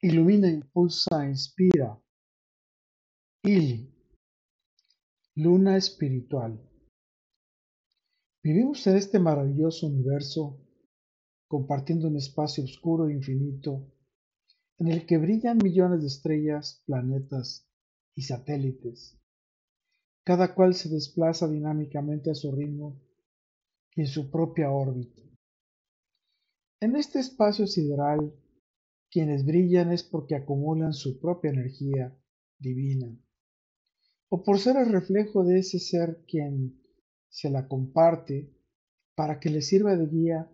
Ilumina, impulsa, inspira. Ili. Luna espiritual. Vivimos en este maravilloso universo compartiendo un espacio oscuro e infinito en el que brillan millones de estrellas, planetas y satélites. Cada cual se desplaza dinámicamente a su ritmo y en su propia órbita. En este espacio sideral, quienes brillan es porque acumulan su propia energía divina, o por ser el reflejo de ese ser quien se la comparte para que le sirva de guía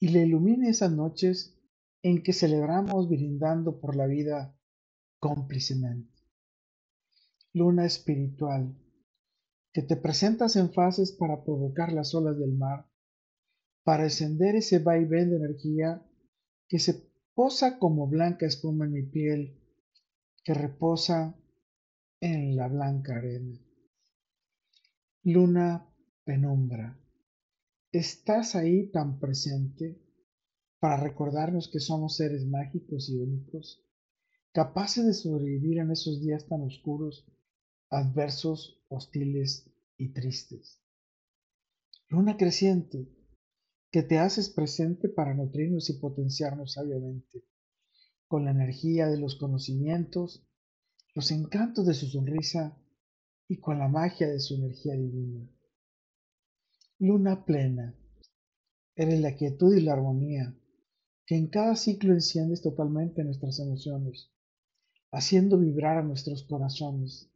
y le ilumine esas noches en que celebramos brindando por la vida cómplicemente. Luna espiritual, que te presentas en fases para provocar las olas del mar, para encender ese vaivén de energía que se posa como blanca espuma en mi piel, que reposa en la blanca arena. Luna penumbra, estás ahí tan presente para recordarnos que somos seres mágicos y únicos, capaces de sobrevivir en esos días tan oscuros, adversos, hostiles y tristes. Luna creciente, que te haces presente para nutrirnos y potenciarnos sabiamente, con la energía de los conocimientos, los encantos de su sonrisa y con la magia de su energía divina. Luna plena, eres la quietud y la armonía, que en cada ciclo enciendes totalmente nuestras emociones, haciendo vibrar a nuestros corazones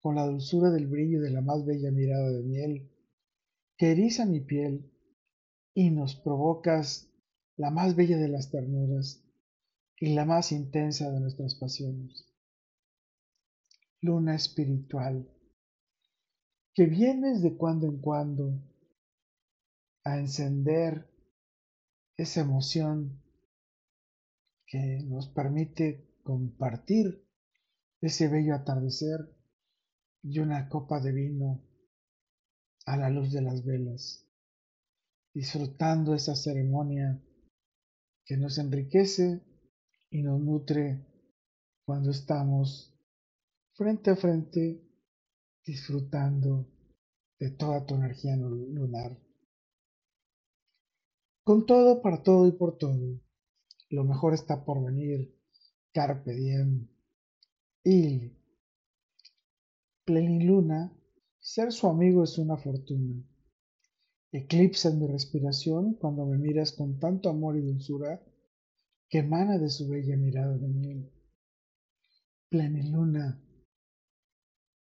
con la dulzura del brillo de la más bella mirada de miel que eriza mi piel y nos provocas la más bella de las ternuras y la más intensa de nuestras pasiones. Luna espiritual, que vienes de cuando en cuando a encender esa emoción que nos permite compartir ese bello atardecer y una copa de vino a la luz de las velas, disfrutando esa ceremonia que nos enriquece y nos nutre cuando estamos frente a frente disfrutando de toda tu energía lunar. Con todo, para todo y por todo, lo mejor está por venir. Carpe diem. Y pleniluna, ser su amigo es una fortuna. Eclipsa mi respiración cuando me miras con tanto amor y dulzura que emana de su bella mirada de miel. Pleniluna,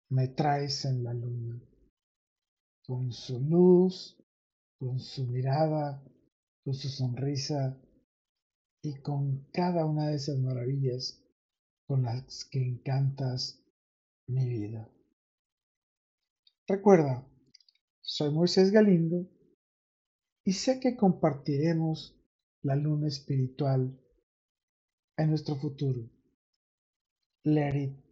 me traes en la luna, con su luz, con su mirada, con su sonrisa y con cada una de esas maravillas con las que encantas mi vida. Recuerda, soy Moisés Galindo y sé que compartiremos la luna espiritual en nuestro futuro. Let